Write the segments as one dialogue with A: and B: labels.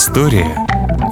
A: История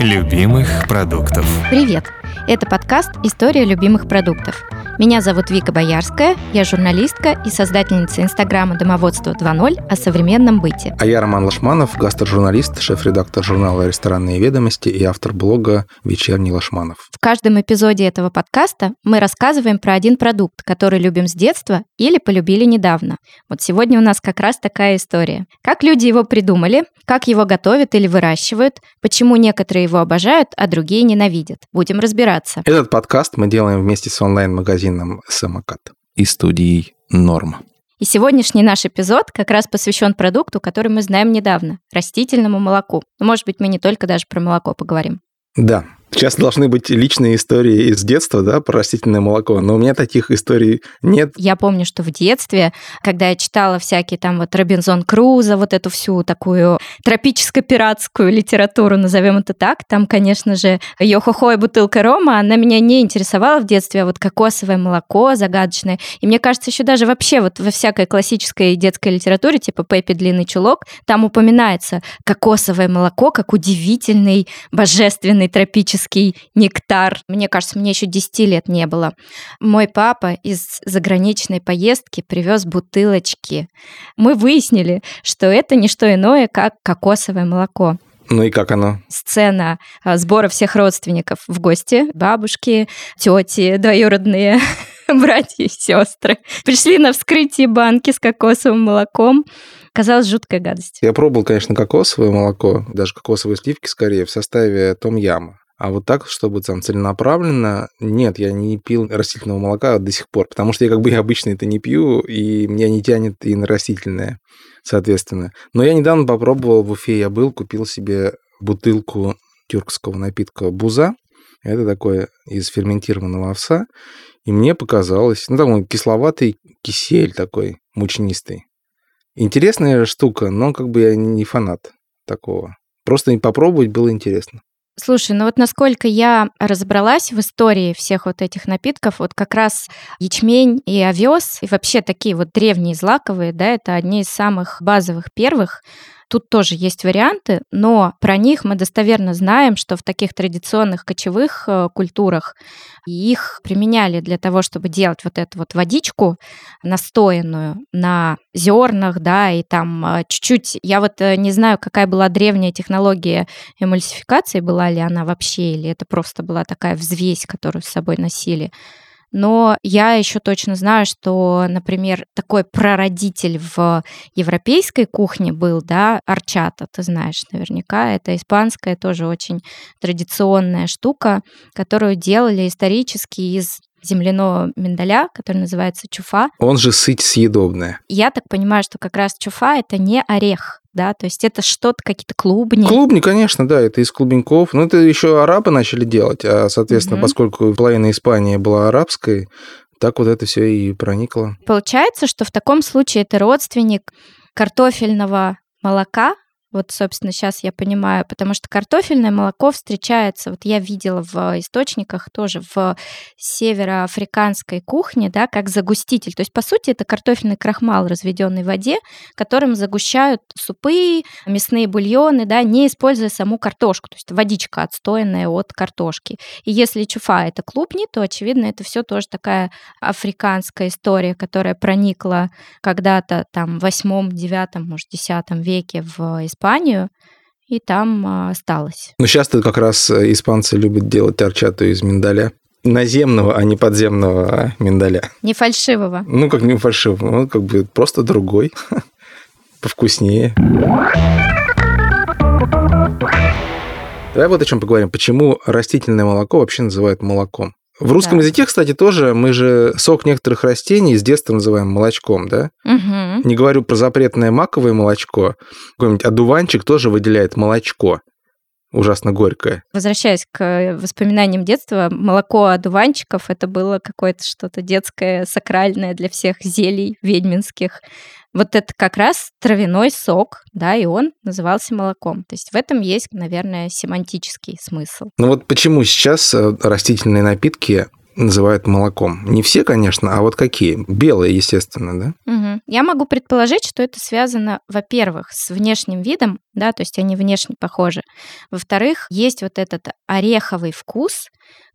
A: любимых продуктов.
B: Привет! Это подкаст «История любимых продуктов». Меня зовут Вика Боярская, я журналистка и создательница инстаграма «Домоводство 2.0» о современном быте.
C: А я Роман Лашманов, гастрожурналист, шеф-редактор журнала «Ресторанные ведомости» и автор блога «Вечерний Лашманов».
B: В каждом эпизоде этого подкаста мы рассказываем про один продукт, который любим с детства или полюбили недавно. Вот сегодня у нас как раз такая история. Как люди его придумали, как его готовят или выращивают, почему некоторые его обожают, а другие ненавидят. Будем разбираться.
C: Этот подкаст мы делаем вместе с онлайн-магазином «Самокат» и студией «Норм».
B: И сегодняшний наш эпизод как раз посвящен продукту, который мы знаем недавно – растительному молоку. Но, может быть, мы не только даже про молоко поговорим.
C: Да, Сейчас должны быть личные истории из детства, да, про растительное молоко, но у меня таких историй нет.
B: Я помню, что в детстве, когда я читала всякие там вот Робинзон Круза, вот эту всю такую тропическо-пиратскую литературу, назовем это так, там, конечно же, Йохохо и бутылка рома, она меня не интересовала в детстве, а вот кокосовое молоко загадочное. И мне кажется, еще даже вообще вот во всякой классической детской литературе, типа Пеппи Длинный Чулок, там упоминается кокосовое молоко как удивительный, божественный тропический тропический нектар. Мне кажется, мне еще 10 лет не было. Мой папа из заграничной поездки привез бутылочки. Мы выяснили, что это не что иное, как кокосовое молоко.
C: Ну и как оно?
B: Сцена а, сбора всех родственников в гости. Бабушки, тети, двоюродные братья и сестры. Пришли на вскрытие банки с кокосовым молоком. Казалось, жуткая гадость.
C: Я пробовал, конечно, кокосовое молоко, даже кокосовые сливки скорее, в составе том-яма. А вот так, чтобы там целенаправленно, нет, я не пил растительного молока до сих пор, потому что я как бы я обычно это не пью, и меня не тянет и на растительное, соответственно. Но я недавно попробовал, в Уфе я был, купил себе бутылку тюркского напитка буза. Это такое из ферментированного овса. И мне показалось, ну, там кисловатый кисель такой, мучнистый. Интересная штука, но как бы я не фанат такого. Просто попробовать было интересно.
B: Слушай, ну вот насколько я разобралась в истории всех вот этих напитков, вот как раз ячмень и овес, и вообще такие вот древние злаковые, да, это одни из самых базовых первых Тут тоже есть варианты, но про них мы достоверно знаем, что в таких традиционных кочевых э, культурах их применяли для того, чтобы делать вот эту вот водичку настоянную на зернах, да, и там э, чуть-чуть, я вот э, не знаю, какая была древняя технология эмульсификации, была ли она вообще, или это просто была такая взвесь, которую с собой носили. Но я еще точно знаю, что, например, такой прародитель в европейской кухне был, да, арчата, ты знаешь наверняка. Это испанская тоже очень традиционная штука, которую делали исторически из земляного миндаля, который называется чуфа.
C: Он же сыть съедобная.
B: Я так понимаю, что как раз чуфа — это не орех, да, то есть это что-то, какие-то клубни.
C: Клубни, конечно, да, это из клубеньков. Ну, это еще арабы начали делать, а, соответственно, угу. поскольку половина Испании была арабской, так вот это все и проникло.
B: Получается, что в таком случае это родственник картофельного молока, вот, собственно, сейчас я понимаю, потому что картофельное молоко встречается, вот я видела в источниках тоже в североафриканской кухне, да, как загуститель. То есть, по сути, это картофельный крахмал, разведенный в воде, которым загущают супы, мясные бульоны, да, не используя саму картошку, то есть водичка отстоянная от картошки. И если чуфа это клубни, то, очевидно, это все тоже такая африканская история, которая проникла когда-то там в 8, 9, может, 10 веке в Испанию Испанию, и там а, осталось.
C: Ну, сейчас-то как раз э, испанцы любят делать торчату из миндаля. Наземного, а не подземного а миндаля.
B: Не фальшивого.
C: Ну, как не фальшивого, ну, как бы просто другой, повкуснее. Давай вот о чем поговорим. Почему растительное молоко вообще называют молоком? В русском да. языке, кстати, тоже мы же сок некоторых растений с детства называем молочком, да?
B: Угу.
C: Не говорю про запретное маковое молочко. Какой-нибудь одуванчик тоже выделяет молочко. Ужасно горькое.
B: Возвращаясь к воспоминаниям детства, молоко одуванчиков это было какое-то что-то детское, сакральное для всех зелий ведьминских. Вот это как раз травяной сок, да, и он назывался молоком. То есть в этом есть, наверное, семантический смысл.
C: Ну вот почему сейчас э, растительные напитки называют молоком. Не все, конечно, а вот какие? Белые, естественно, да?
B: Угу. Я могу предположить, что это связано, во-первых, с внешним видом, да, то есть они внешне похожи. Во-вторых, есть вот этот ореховый вкус,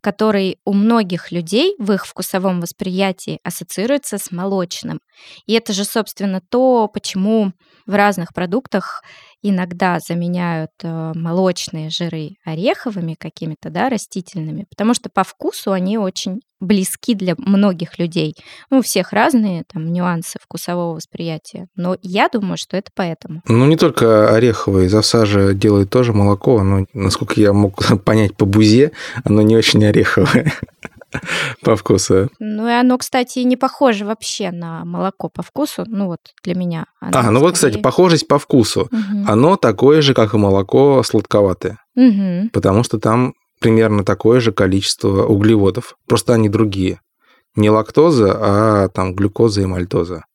B: который у многих людей в их вкусовом восприятии ассоциируется с молочным. И это же, собственно, то, почему в разных продуктах иногда заменяют э, молочные жиры ореховыми какими-то, да, растительными, потому что по вкусу они очень близки для многих людей. Ну, у всех разные там нюансы вкусового восприятия, но я думаю, что это поэтому.
C: Ну, не только ореховые, из овса делают тоже молоко, но, насколько я мог понять по бузе, оно не очень ореховое по вкусу.
B: Ну, и оно, кстати, не похоже вообще на молоко по вкусу. Ну, вот для меня.
C: А, ну вот, кстати, похожесть по вкусу.
B: Угу.
C: Оно такое же, как и молоко, сладковатое.
B: Угу.
C: Потому что там примерно такое же количество углеводов. Просто они другие. Не лактоза, а там глюкоза и мальтоза.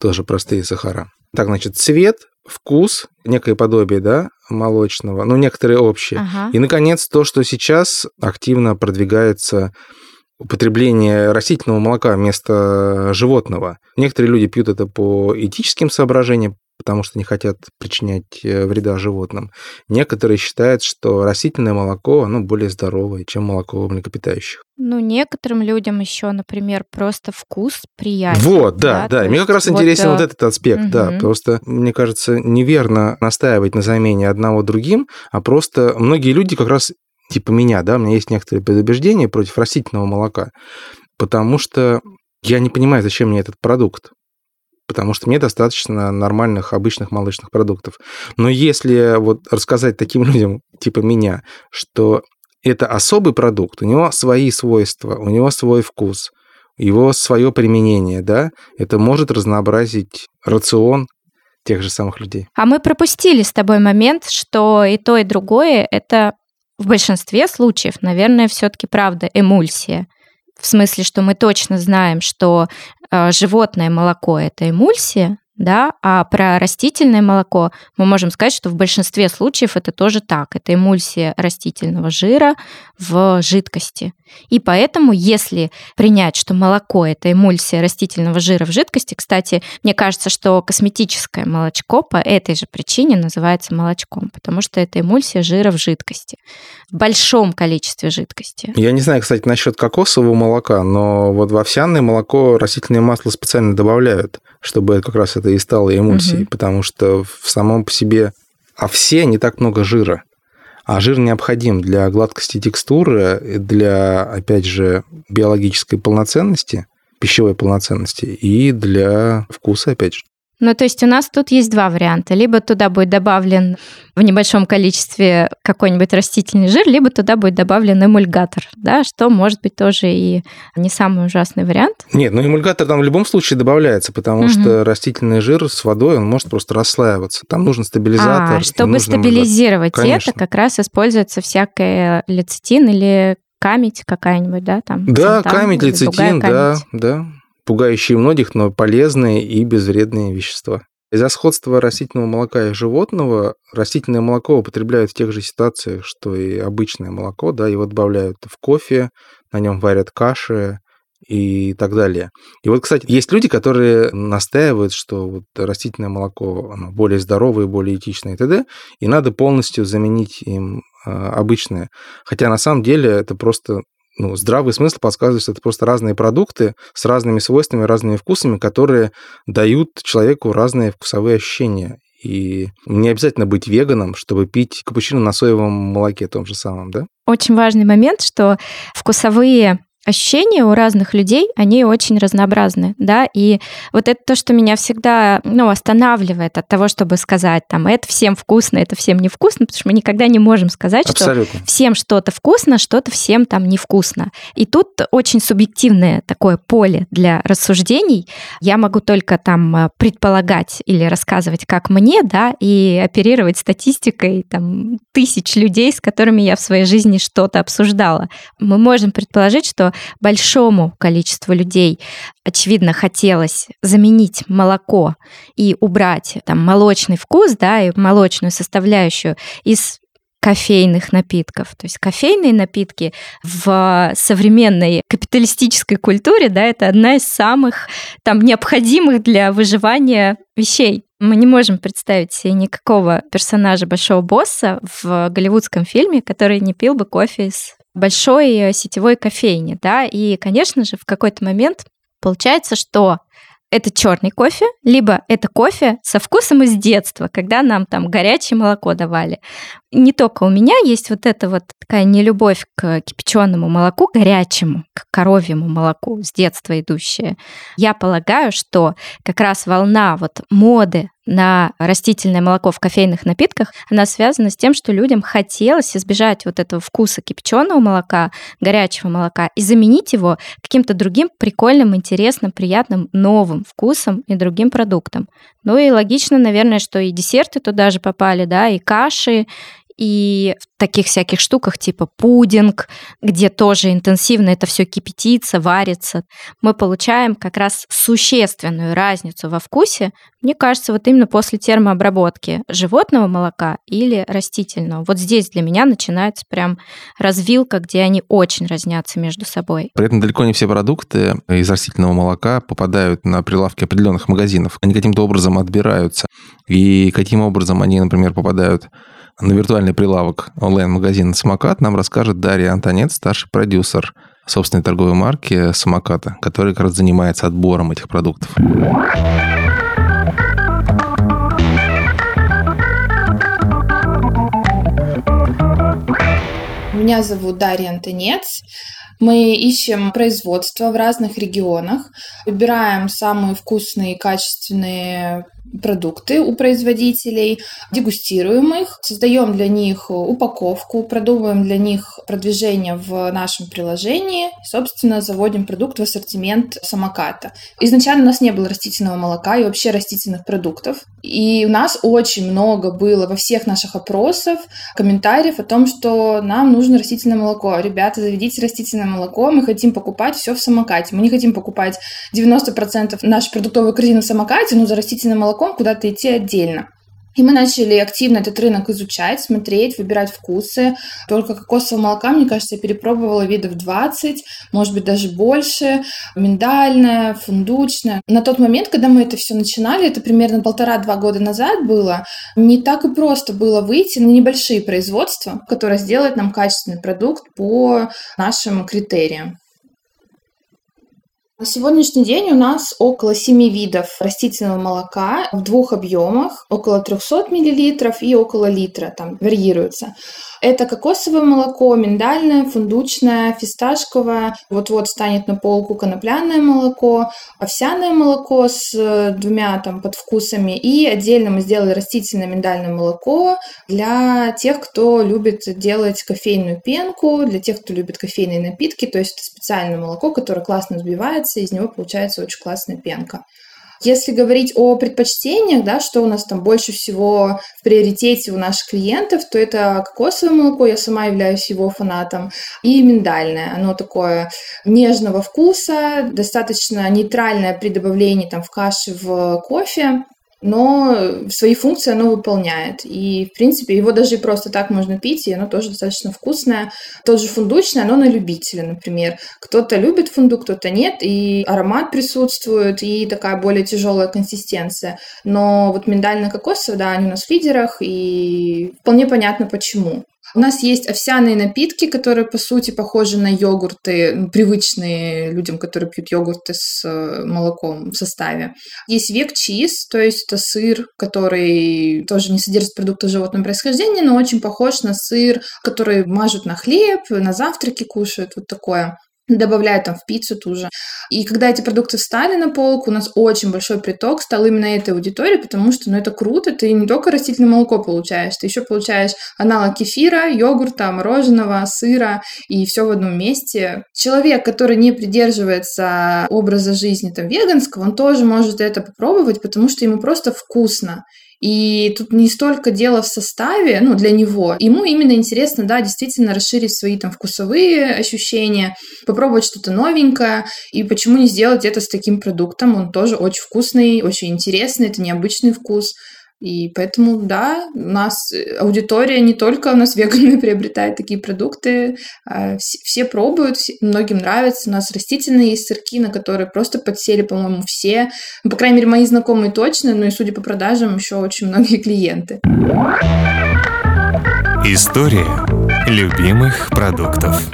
C: Тоже простые сахара. Так, значит, цвет, вкус, некое подобие, да, молочного, ну, некоторые общие.
B: Ага.
C: И, наконец, то, что сейчас активно продвигается употребление растительного молока вместо животного. Некоторые люди пьют это по этическим соображениям, потому что не хотят причинять э, вреда животным. Некоторые считают, что растительное молоко, оно более здоровое, чем молоко млекопитающих.
B: Ну, некоторым людям еще, например, просто вкус приятен.
C: Вот, да, да.
B: то
C: Мне как раз
B: есть
C: интересен
B: э,
C: вот этот аспект, да.
B: мгм.
C: Просто, мне кажется, неверно настаивать на замене одного другим, а просто многие люди как раз типа меня, да, у меня есть некоторые предубеждения против растительного молока, потому что я не понимаю, зачем мне этот продукт. Потому что мне достаточно нормальных, обычных молочных продуктов. Но если вот рассказать таким людям, типа меня, что это особый продукт, у него свои свойства, у него свой вкус, его свое применение, да, это может разнообразить рацион тех же самых людей.
B: А мы пропустили с тобой момент, что и то, и другое это в большинстве случаев, наверное, все-таки правда эмульсия. В смысле, что мы точно знаем, что э, животное молоко это эмульсия, да, а про растительное молоко мы можем сказать, что в большинстве случаев это тоже так. Это эмульсия растительного жира в жидкости. И поэтому, если принять, что молоко это эмульсия растительного жира в жидкости, кстати, мне кажется, что косметическое молочко по этой же причине называется молочком, потому что это эмульсия жира в жидкости, в большом количестве жидкости.
C: Я не знаю, кстати, насчет кокосового молока, но вот в овсяное молоко растительное масло специально добавляют, чтобы как раз это и стало эмульсией,
B: Мгм.
C: потому что в самом по себе овсе не так много жира. А жир необходим для гладкости текстуры, для, опять же, биологической полноценности, пищевой полноценности и для вкуса, опять же.
B: Ну, то есть у нас тут есть два варианта. Либо туда будет добавлен в небольшом количестве какой-нибудь растительный жир, либо туда будет добавлен эмульгатор, да, что может быть тоже и не самый ужасный вариант.
C: Нет, ну эмульгатор там в любом случае добавляется, потому
B: Мгм.
C: что растительный жир с водой, он может просто расслаиваться. Там нужен стабилизатор.
B: А, чтобы
C: нужен
B: стабилизировать это, как раз используется всякая лецитин или камедь какая-нибудь, да, там?
C: Да, камедь, лецитин, да, да. Пугающие многих, но полезные и безвредные вещества. Из-за сходства растительного молока и животного растительное молоко употребляют в тех же ситуациях, что и обычное молоко, да, его добавляют в кофе, на нем варят каши и так далее. И вот, кстати, есть люди, которые настаивают, что вот растительное молоко оно более здоровое, более этичное и т.д., и надо полностью заменить им а, обычное. Хотя на самом деле это просто ну, здравый смысл подсказывает, что это просто разные продукты с разными свойствами, разными вкусами, которые дают человеку разные вкусовые ощущения. И не обязательно быть веганом, чтобы пить капучино на соевом молоке том же самом, да?
B: Очень важный момент, что вкусовые ощущения у разных людей, они очень разнообразны, да, и вот это то, что меня всегда, ну, останавливает от того, чтобы сказать, там, это всем вкусно, это всем невкусно, потому что мы никогда не можем сказать, что
C: Абсолютно.
B: всем что-то вкусно, что-то всем там невкусно. И тут очень субъективное такое поле для рассуждений. Я могу только там э, предполагать или рассказывать, как мне, да, и оперировать статистикой там тысяч людей, с которыми я в своей жизни что-то обсуждала. Мы можем предположить, что большому количеству людей, очевидно, хотелось заменить молоко и убрать там молочный вкус, да, и молочную составляющую из кофейных напитков. То есть кофейные напитки в современной капиталистической культуре, да, это одна из самых там необходимых для выживания вещей. Мы не можем представить себе никакого персонажа большого босса в голливудском фильме, который не пил бы кофе из большой сетевой кофейни, да, и, конечно же, в какой-то момент получается, что это черный кофе, либо это кофе со вкусом из детства, когда нам там горячее молоко давали. Не только у меня есть вот эта вот такая нелюбовь к кипяченому молоку, горячему, к коровьему молоку с детства идущая. Я полагаю, что как раз волна вот моды на растительное молоко в кофейных напитках, она связана с тем, что людям хотелось избежать вот этого вкуса кипяченого молока, горячего молока и заменить его каким-то другим прикольным, интересным, приятным, новым вкусом и другим продуктом. Ну и логично, наверное, что и десерты туда же попали, да, и каши, и в таких всяких штуках типа пудинг, где тоже интенсивно это все кипятится, варится, мы получаем как раз существенную разницу во вкусе, мне кажется, вот именно после термообработки животного молока или растительного. Вот здесь для меня начинается прям развилка, где они очень разнятся между собой.
C: При этом далеко не все продукты из растительного молока попадают на прилавки определенных магазинов. Они каким-то образом отбираются. И каким образом они, например, попадают на виртуальный прилавок онлайн-магазина «Самокат» нам расскажет Дарья Антонет, старший продюсер собственной торговой марки «Самоката», который как раз занимается отбором этих продуктов.
D: Меня зовут Дарья Антонец. Мы ищем производство в разных регионах, выбираем самые вкусные и качественные продукты у производителей, дегустируем их, создаем для них упаковку, продумываем для них продвижение в нашем приложении, собственно, заводим продукт в ассортимент самоката. Изначально у нас не было растительного молока и вообще растительных продуктов. И у нас очень много было во всех наших опросах комментариев о том, что нам нужно растительное молоко. Ребята, заведите растительное молоко, мы хотим покупать все в самокате. Мы не хотим покупать 90% нашей продуктовой корзины в самокате, но за растительное молоко молоком куда-то идти отдельно. И мы начали активно этот рынок изучать, смотреть, выбирать вкусы. Только кокосового молока, мне кажется, я перепробовала видов 20, может быть, даже больше. Миндальное, фундучное. На тот момент, когда мы это все начинали, это примерно полтора-два года назад было, не так и просто было выйти на небольшие производства, которые сделают нам качественный продукт по нашим критериям. На сегодняшний день у нас около 7 видов растительного молока в двух объемах, около 300 мл и около литра, там варьируется. Это кокосовое молоко, миндальное, фундучное, фисташковое. Вот-вот станет на полку конопляное молоко, овсяное молоко с э, двумя там подвкусами. И отдельно мы сделали растительное миндальное молоко для тех, кто любит делать кофейную пенку, для тех, кто любит кофейные напитки. То есть это специальное молоко, которое классно взбивается, и из него получается очень классная пенка. Если говорить о предпочтениях, да, что у нас там больше всего в приоритете у наших клиентов, то это кокосовое молоко, я сама являюсь его фанатом, и миндальное. Оно такое нежного вкуса, достаточно нейтральное при добавлении там в каши, в кофе но свои функции оно выполняет. И, в принципе, его даже и просто так можно пить, и оно тоже достаточно вкусное. Тот же фундучный, оно на любителя, например. Кто-то любит фундук, кто-то нет, и аромат присутствует, и такая более тяжелая консистенция. Но вот миндально-кокосовый, да, они у нас в лидерах, и вполне понятно почему. У нас есть овсяные напитки, которые, по сути, похожи на йогурты, привычные людям, которые пьют йогурты с э, молоком в составе. Есть век чиз, то есть это сыр, который тоже не содержит продукты животного происхождения, но очень похож на сыр, который мажут на хлеб, на завтраки кушают, вот такое добавляют там в пиццу ту же. И когда эти продукты встали на полку, у нас очень большой приток стал именно этой аудитории, потому что, ну, это круто, ты не только растительное молоко получаешь, ты еще получаешь аналог кефира, йогурта, мороженого, сыра, и все в одном месте. Человек, который не придерживается образа жизни там веганского, он тоже может это попробовать, потому что ему просто вкусно. И тут не столько дело в составе, ну, для него. Ему именно интересно, да, действительно расширить свои там вкусовые ощущения, попробовать что-то новенькое. И почему не сделать это с таким продуктом? Он тоже очень вкусный, очень интересный, это необычный вкус. И поэтому, да, у нас э, аудитория не только у нас веганы приобретает такие продукты, а все, пробуют, многим нравится. У нас растительные есть сырки, на которые просто подсели, по-моему, все. Ну, по крайней мере, мои знакомые точно, но и судя по продажам, еще очень многие клиенты.
A: История любимых продуктов.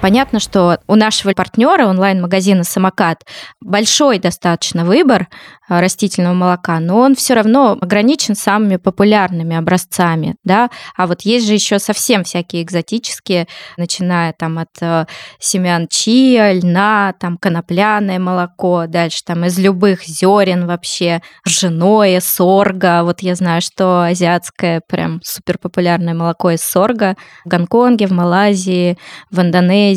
B: Понятно, что у нашего партнера онлайн-магазина «Самокат» большой достаточно выбор а, растительного молока, но он все равно ограничен самыми популярными образцами, да, а вот есть же еще совсем всякие экзотические, начиная там от э, семян чиа, льна, там конопляное молоко, дальше там из любых зерен вообще, ржаное, сорга, вот я знаю, что азиатское прям супер популярное молоко из сорга в Гонконге, в Малайзии, в Индонезии.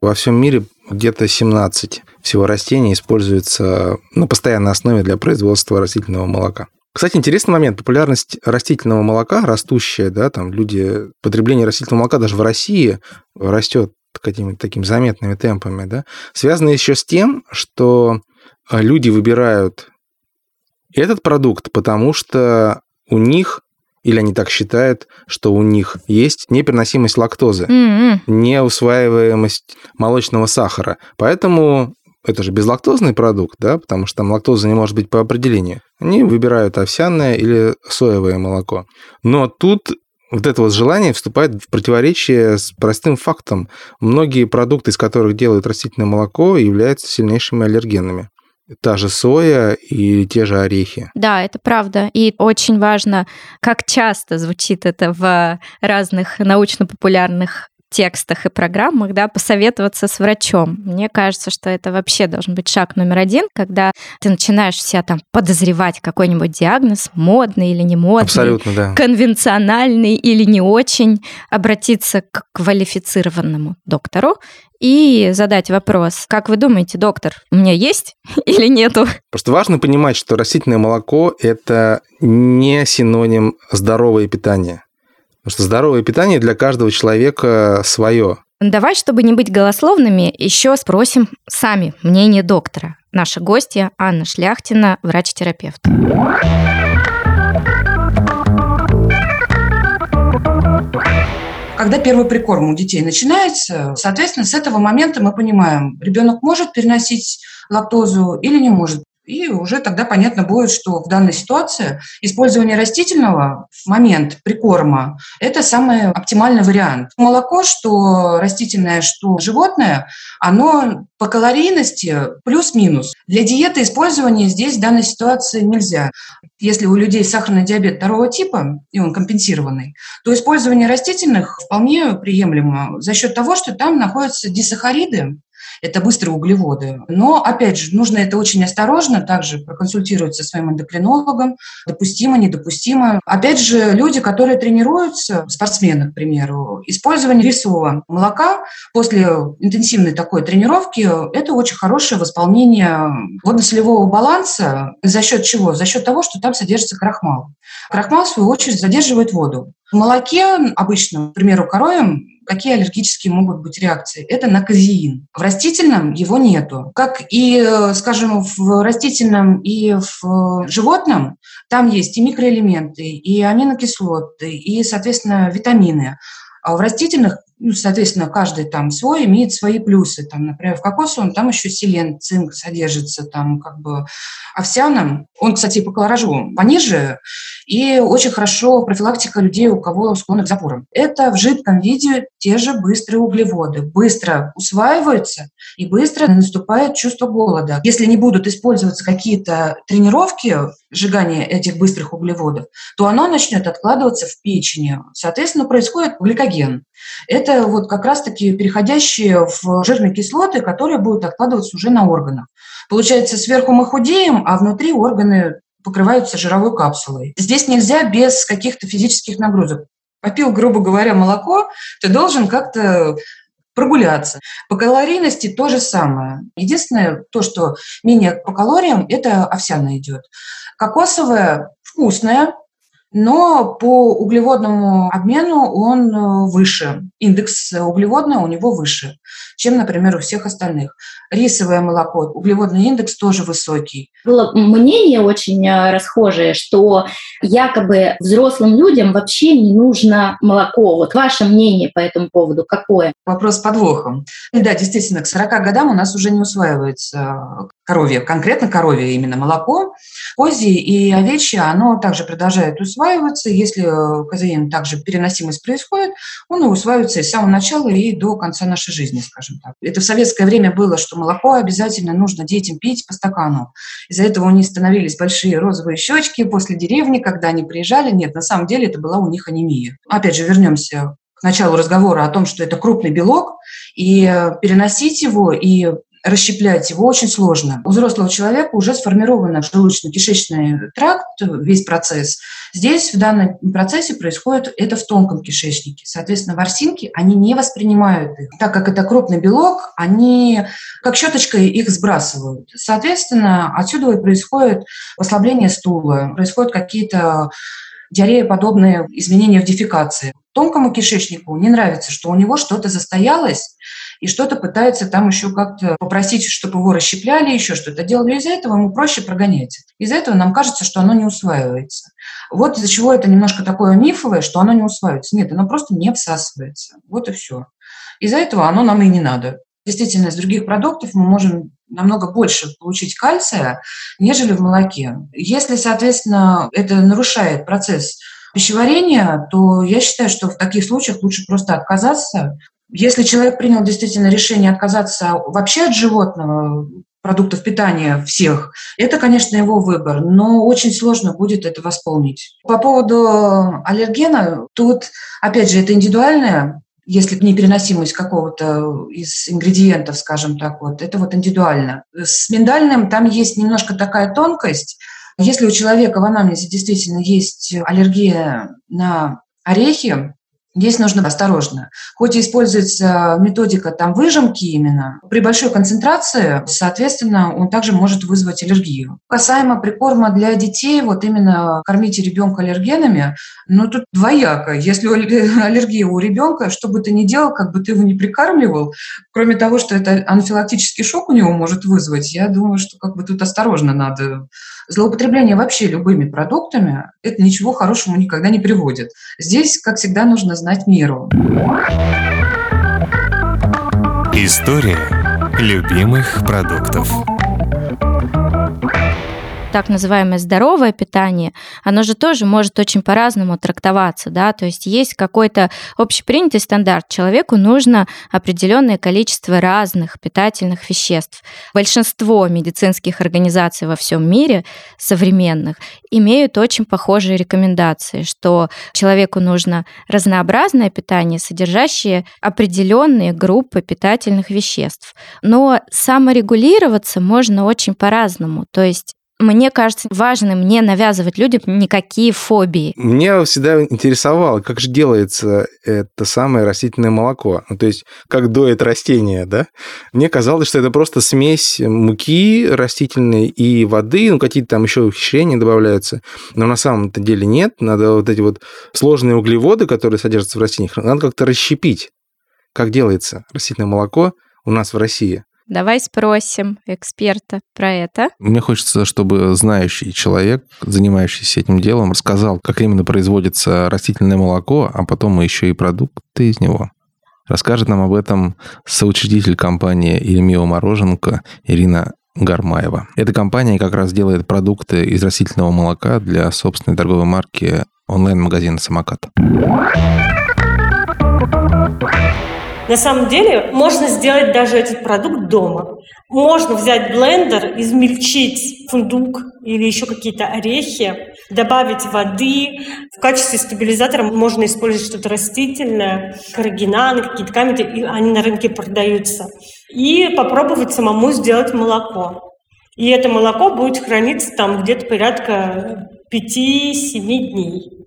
C: Во всем мире где-то 17 всего растений используется на постоянной основе для производства растительного молока. Кстати, интересный момент. Популярность растительного молока растущая, да, там люди, потребление растительного молока даже в России растет какими-то такими заметными темпами, да, связано еще с тем, что а, люди выбирают этот продукт, потому что у них или они так считают, что у них есть непереносимость лактозы,
B: М-м.
C: неусваиваемость молочного сахара. Поэтому это же безлактозный продукт, да, потому что там лактоза не может быть по определению. Они выбирают овсяное или соевое молоко. Но тут вот это вот желание вступает в противоречие с простым фактом. Многие продукты, из которых делают растительное молоко, являются сильнейшими аллергенами. Та же соя и те же орехи.
B: Да, это правда. И очень важно, как часто звучит это в разных научно-популярных текстах и программах, да, посоветоваться с врачом. Мне кажется, что это вообще должен быть шаг номер один, когда ты начинаешь себя там подозревать какой-нибудь диагноз, модный или не модный,
C: Абсолютно, да.
B: конвенциональный или не очень, обратиться к квалифицированному доктору и задать вопрос, как вы думаете, доктор, у меня есть или нету?
C: Просто важно понимать, что растительное молоко – это не синоним здоровое питание. Потому что здоровое питание для каждого человека свое.
B: Давай, чтобы не быть голословными, еще спросим сами мнение доктора. Наша гостья Анна Шляхтина, врач-терапевт.
E: Когда первый прикорм у детей начинается, соответственно, с этого момента мы понимаем, ребенок может переносить лактозу или не может. И уже тогда понятно будет, что в данной ситуации использование растительного в момент прикорма – это самый оптимальный вариант. Молоко, что растительное, что животное, оно по калорийности плюс-минус. Для диеты использования здесь в данной ситуации нельзя. Если у людей сахарный диабет второго типа, и он компенсированный, то использование растительных вполне приемлемо за счет того, что там находятся дисахариды, это быстрые углеводы. Но, опять же, нужно это очень осторожно, также проконсультироваться со своим эндокринологом, допустимо, недопустимо. Опять же, люди, которые тренируются, спортсмены, к примеру, использование рисового молока после интенсивной такой тренировки – это очень хорошее восполнение водно-солевого баланса. За счет чего? За счет того, что там содержится крахмал. Крахмал, в свою очередь, задерживает воду. В молоке обычно, к примеру, коровьем, какие аллергические могут быть реакции? Это на казеин. В растительном его нету. Как и, скажем, в растительном и в животном, там есть и микроэлементы, и аминокислоты, и, соответственно, витамины. А в растительных ну, соответственно, каждый там свой имеет свои плюсы. Там, например, в кокосовом там еще селен, цинк содержится, там как бы овсяном. Он, кстати, по колоражу пониже, и очень хорошо профилактика людей, у кого склонны к запорам. Это в жидком виде те же быстрые углеводы. Быстро усваиваются и быстро наступает чувство голода. Если не будут использоваться какие-то тренировки сжигания этих быстрых углеводов, то оно начнет откладываться в печени. Соответственно, происходит гликоген. Это вот как раз-таки переходящие в жирные кислоты, которые будут откладываться уже на органах. Получается, сверху мы худеем, а внутри органы покрываются жировой капсулой. Здесь нельзя без каких-то физических нагрузок. Попил, грубо говоря, молоко, ты должен как-то прогуляться. По калорийности то же самое. Единственное, то, что менее по калориям, это овсяное идет. Кокосовое вкусное, но по углеводному обмену он э, выше. Индекс углеводный у него выше, чем, например, у всех остальных. Рисовое молоко, углеводный индекс тоже высокий.
F: Было мнение очень э, расхожее, что якобы взрослым людям вообще не нужно молоко. Вот ваше мнение по этому поводу какое?
E: Вопрос с подвохом. И да, действительно, к 40 годам у нас уже не усваивается коровье, конкретно коровье именно молоко. Козье и овечье, оно также продолжает усваиваться. Если э, казеин также переносимость происходит, он усваивается с самого начала и до конца нашей жизни, скажем так. Это в советское время было, что молоко обязательно нужно детям пить по стакану. Из-за этого у них становились большие розовые щечки после деревни, когда они приезжали. Нет, на самом деле это была у них анемия. Опять же, вернемся к началу разговора о том, что это крупный белок, и э, переносить его и расщеплять его очень сложно. У взрослого человека уже сформирован желудочно-кишечный тракт, весь процесс. Здесь в данном процессе происходит это в тонком кишечнике. Соответственно, ворсинки, они не воспринимают их. Так как это крупный белок, они как щеточкой их сбрасывают. Соответственно, отсюда и происходит ослабление стула, происходят какие-то диарея подобные изменения в дефекации. Тонкому кишечнику не нравится, что у него что-то застоялось, и что-то пытается там еще как-то попросить, чтобы его расщепляли, еще что-то делали. Из-за этого ему проще прогонять. Из-за этого нам кажется, что оно не усваивается. Вот из-за чего это немножко такое мифовое, что оно не усваивается. Нет, оно просто не всасывается. Вот и все. Из-за этого оно нам и не надо. Действительно, из других продуктов мы можем намного больше получить кальция, нежели в молоке. Если, соответственно, это нарушает процесс пищеварения, то я считаю, что в таких случаях лучше просто отказаться. Если человек принял действительно решение отказаться вообще от животного, продуктов питания всех, это, конечно, его выбор, но очень сложно будет это восполнить. По поводу аллергена, тут, опять же, это индивидуальное если непереносимость какого-то из ингредиентов, скажем так, вот, это вот индивидуально. С миндальным там есть немножко такая тонкость. Если у человека в анамнезе действительно есть аллергия на орехи, Здесь нужно осторожно. Хоть и используется методика там выжимки именно, при большой концентрации, соответственно, он также может вызвать аллергию. Касаемо прикорма для детей, вот именно кормите ребенка аллергенами, ну тут двояко. Если аллергия у ребенка, что бы ты ни делал, как бы ты его не прикармливал, кроме того, что это анафилактический шок у него может вызвать, я думаю, что как бы тут осторожно надо Злоупотребление вообще любыми продуктами – это ничего хорошего никогда не приводит. Здесь, как всегда, нужно знать меру.
A: История любимых продуктов
B: так называемое здоровое питание, оно же тоже может очень по-разному трактоваться, да, то есть есть какой-то общепринятый стандарт. Человеку нужно определенное количество разных питательных веществ. Большинство медицинских организаций во всем мире современных имеют очень похожие рекомендации, что человеку нужно разнообразное питание, содержащее определенные группы питательных веществ. Но саморегулироваться можно очень по-разному. То есть мне кажется важным не навязывать людям никакие фобии.
C: Меня всегда интересовало, как же делается это самое растительное молоко. Ну, то есть, как доет растение, да? Мне казалось, что это просто смесь муки растительной и воды, ну, какие-то там еще ухищрения добавляются. Но на самом-то деле нет. Надо вот эти вот сложные углеводы, которые содержатся в растениях, надо как-то расщепить. Как делается растительное молоко у нас в России?
B: Давай спросим эксперта про это.
G: Мне хочется, чтобы знающий человек, занимающийся этим делом, рассказал, как именно производится растительное молоко, а потом еще и продукты из него. Расскажет нам об этом соучредитель компании Ильмио Мороженко Ирина Гармаева. Эта компания как раз делает продукты из растительного молока для собственной торговой марки онлайн-магазина «Самокат».
H: На самом деле можно сделать даже этот продукт дома. Можно взять блендер, измельчить фундук или еще какие-то орехи, добавить воды. В качестве стабилизатора можно использовать что-то растительное, карагинаны, какие-то камни, они на рынке продаются. И попробовать самому сделать молоко. И это молоко будет храниться там где-то порядка 5-7 дней.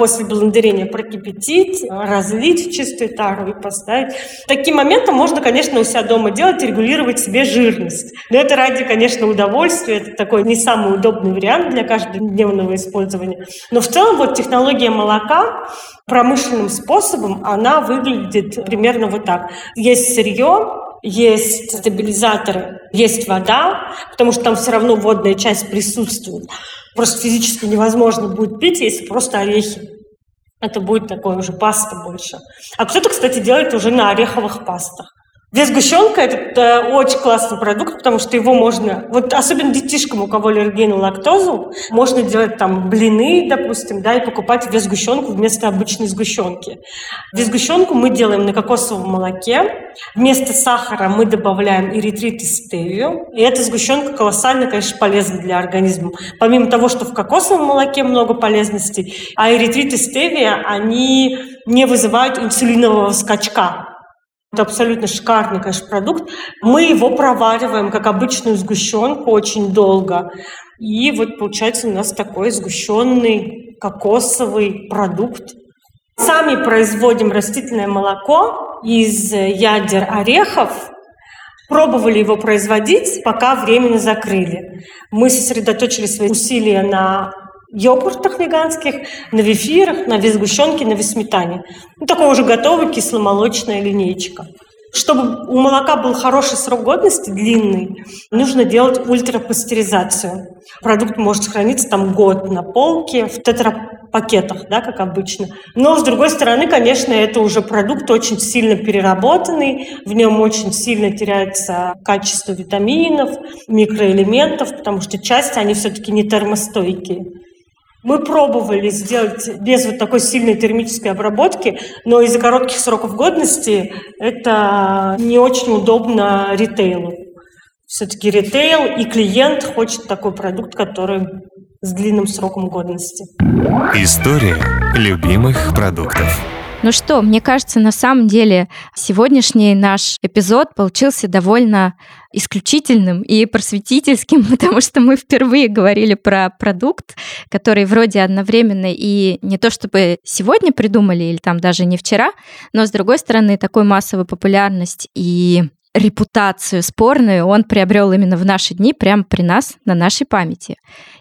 H: После блендерения прокипятить, разлить в чистую тару и поставить. Таким моментом можно, конечно, у себя дома делать регулировать себе жирность. Но это ради, конечно, удовольствия. Это такой не самый удобный вариант для каждодневного использования. Но в целом вот технология молока промышленным способом, она выглядит примерно вот так. Есть сырье, есть стабилизаторы, есть вода, потому что там все равно водная часть присутствует. Просто физически невозможно будет пить, если просто орехи. Это будет такое уже паста больше. А кто-то, кстати, делает уже на ореховых пастах. Две сгущенка – это очень классный продукт, потому что его можно, вот особенно детишкам, у кого аллергия на лактозу, можно делать там блины, допустим, да, и покупать две сгущенку вместо обычной сгущенки. Две сгущенку мы делаем на кокосовом молоке. Вместо сахара мы добавляем эритрит и стевию. И эта сгущенка колоссально, конечно, полезна для организма. Помимо того, что в кокосовом молоке много полезностей, а эритрит и стевия, они не вызывают инсулинового скачка. Это абсолютно шикарный, конечно, продукт. Мы его провариваем, как обычную сгущенку, очень долго. И вот получается у нас такой сгущенный кокосовый продукт. Сами производим растительное молоко из ядер орехов. Пробовали его производить, пока временно закрыли. Мы сосредоточили свои усилия на йогуртах веганских, на вефирах, на сгущенке, на сметане. Ну, такой уже готовый кисломолочная линейка. Чтобы у молока был хороший срок годности, длинный, нужно делать ультрапастеризацию. Продукт может храниться там год на полке в тетрапакетах, да, как обычно. Но, с другой стороны, конечно, это уже продукт очень сильно переработанный, в нем очень сильно теряется качество витаминов, микроэлементов, потому что часть, они все-таки не термостойкие. Мы пробовали сделать без вот такой сильной термической обработки, но из-за коротких сроков годности это не очень удобно ритейлу. Все-таки ритейл и клиент хочет такой продукт, который с длинным сроком годности.
A: История любимых продуктов.
B: Ну что, мне кажется, на самом деле сегодняшний наш эпизод получился довольно исключительным и просветительским, потому что мы впервые говорили про продукт, который вроде одновременно и не то чтобы сегодня придумали или там даже не вчера, но с другой стороны такой массовую популярность и репутацию спорную он приобрел именно в наши дни, прямо при нас, на нашей памяти.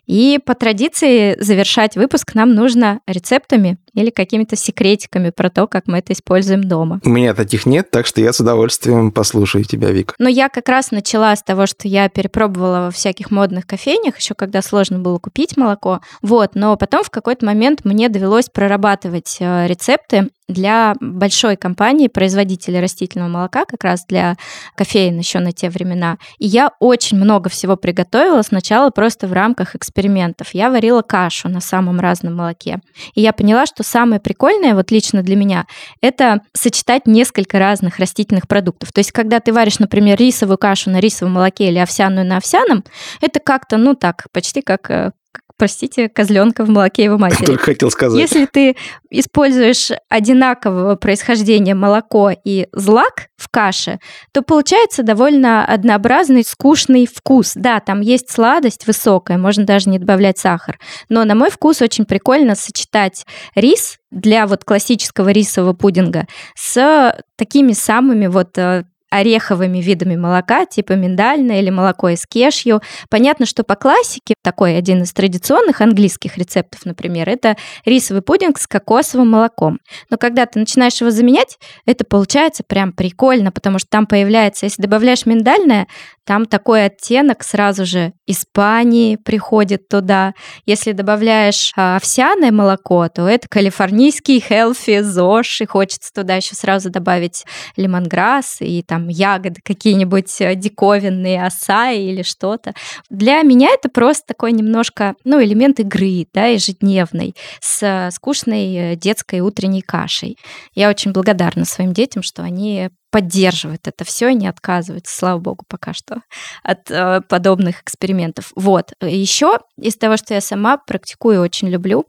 B: И по традиции завершать выпуск нам нужно рецептами или какими-то секретиками про то, как мы это используем дома.
C: У меня таких нет, так что я с удовольствием послушаю тебя, Вика.
B: Но я как раз начала с того, что я перепробовала во всяких модных кофейнях, еще когда сложно было купить молоко. Вот, но потом в какой-то момент мне довелось прорабатывать э, рецепты для большой компании, производителя растительного молока, как раз для кофеин еще на те времена. И я очень много всего приготовила сначала просто в рамках экспериментов. Я варила кашу на самом разном молоке. И я поняла, что самое прикольное, вот лично для меня, это сочетать несколько разных растительных продуктов. То есть, когда ты варишь, например, рисовую кашу на рисовом молоке или овсяную на овсяном, это как-то, ну так, почти как э, простите, козленка в молоке его матери.
C: Только хотел сказать.
B: Если ты используешь одинакового происхождения молоко и злак в каше, то получается довольно однообразный, скучный вкус. Да, там есть сладость высокая, можно даже не добавлять сахар. Но на мой вкус очень прикольно сочетать рис для вот классического рисового пудинга с такими самыми вот э, ореховыми видами молока, типа миндальное или молоко из кешью. Понятно, что по классике такой один из традиционных английских рецептов, например, это рисовый пудинг с кокосовым молоком. Но когда ты начинаешь его заменять, это получается прям прикольно, потому что там появляется, если добавляешь миндальное, там такой оттенок сразу же Испании приходит туда. Если добавляешь а, овсяное молоко, то это калифорнийский healthy ЗОЖ, и хочется туда еще сразу добавить лимонграсс и там ягоды какие-нибудь э, диковинные, осаи или что-то. Для меня это просто такой немножко, ну, элемент игры, да, ежедневной, с э, скучной э, детской утренней кашей. Я очень благодарна своим детям, что они поддерживают это все и не отказываются, слава богу, пока что от э, подобных экспериментов. Вот. Еще из того, что я сама практикую и очень люблю,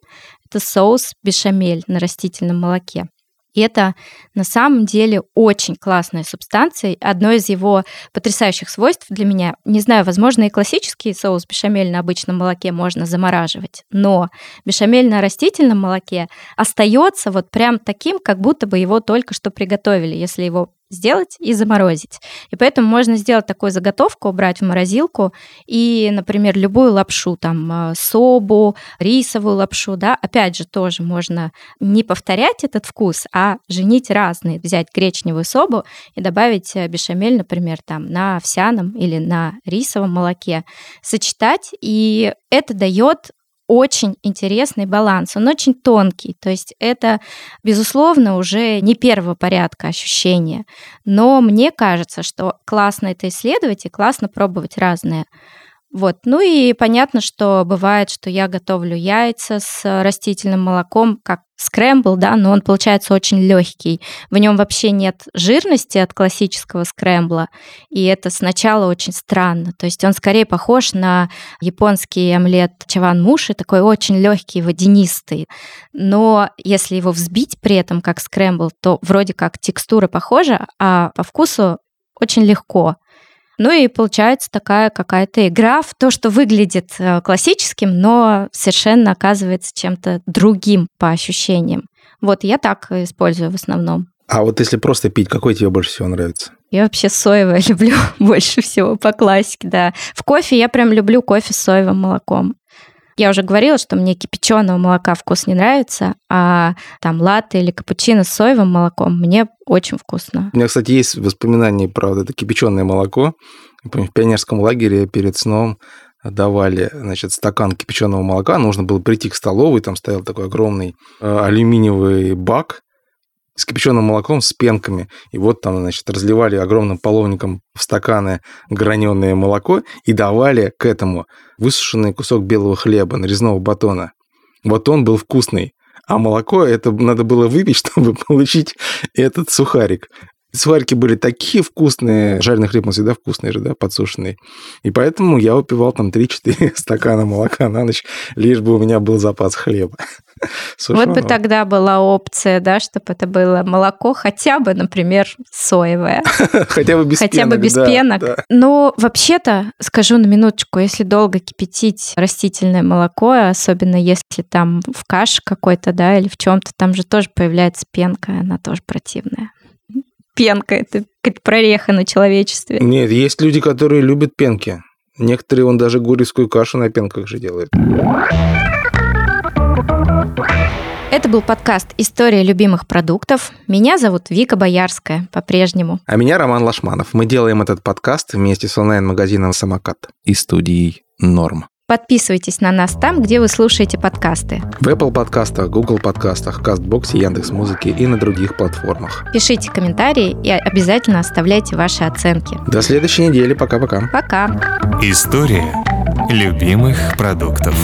B: это соус бешамель на растительном молоке. Это на самом деле очень классная субстанция. Одно из его потрясающих свойств для меня, не знаю, возможно, и классический соус бешамель на обычном молоке можно замораживать, но бешамель на растительном молоке остается вот прям таким, как будто бы его только что приготовили, если его сделать и заморозить. И поэтому можно сделать такую заготовку, убрать в морозилку и, например, любую лапшу, там, э, собу, рисовую лапшу, да, опять же, тоже можно не повторять этот вкус, а женить разные. Взять гречневую собу и добавить э, бешамель, например, там, на овсяном или на рисовом молоке, сочетать, и это дает очень интересный баланс, он очень тонкий, то есть это, безусловно, уже не первого порядка ощущения, но мне кажется, что классно это исследовать и классно пробовать разные вот. Ну и понятно, что бывает, что я готовлю яйца с растительным молоком, как скрэмбл, да, но он получается очень легкий. В нем вообще нет жирности от классического скрэмбла, и это сначала очень странно. То есть он скорее похож на японский омлет чаван муши, такой очень легкий, водянистый. Но если его взбить при этом как скрэмбл, то вроде как текстура похожа, а по вкусу очень легко. Ну и получается такая какая-то игра в то, что выглядит э, классическим, но совершенно оказывается чем-то другим по ощущениям. Вот я так использую в основном.
C: А вот если просто пить, какой тебе больше всего нравится?
B: Я вообще соевое люблю больше всего по классике, да. В кофе я прям люблю кофе с соевым молоком. Я уже говорила, что мне кипяченого молока вкус не нравится, а там латте или капучино с соевым молоком мне очень вкусно.
C: У меня, кстати, есть воспоминания про вот это кипяченое молоко. В пионерском лагере перед сном давали, значит, стакан кипяченого молока. Нужно было прийти к столовой, там стоял такой огромный э, алюминиевый бак, с кипяченым молоком, с пенками. И вот там, значит, разливали огромным половником в стаканы граненое молоко и давали к этому высушенный кусок белого хлеба, нарезного батона. Вот он был вкусный. А молоко это надо было выпить, чтобы получить этот сухарик. Сухарики были такие вкусные, жареный хлеб он всегда вкусный же, да, подсушенный. И поэтому я выпивал там 3-4 стакана молока на ночь, лишь бы у меня был запас хлеба.
B: Вот бы тогда была опция, да, чтобы это было молоко хотя бы, например, соевое.
C: Хотя бы без
B: Хотя бы без пенок. Но вообще-то, скажу на минуточку, если долго кипятить растительное молоко, особенно если там в каше какой-то, да, или в чем-то, там же тоже появляется пенка, она тоже противная пенка, это какая-то прореха на человечестве.
C: Нет, есть люди, которые любят пенки. Некоторые, он даже гурьевскую кашу на пенках же делает.
B: Это был подкаст «История любимых продуктов». Меня зовут Вика Боярская по-прежнему.
C: А меня Роман Лашманов. Мы делаем этот подкаст вместе с онлайн-магазином «Самокат».
G: И студией «Норм».
B: Подписывайтесь на нас там, где вы слушаете подкасты.
C: В Apple подкастах, Google подкастах, Кастбоксе, Яндекс.Музыке и на других платформах.
B: Пишите комментарии и обязательно оставляйте ваши оценки.
C: До следующей недели. Пока-пока.
B: Пока.
A: История любимых продуктов.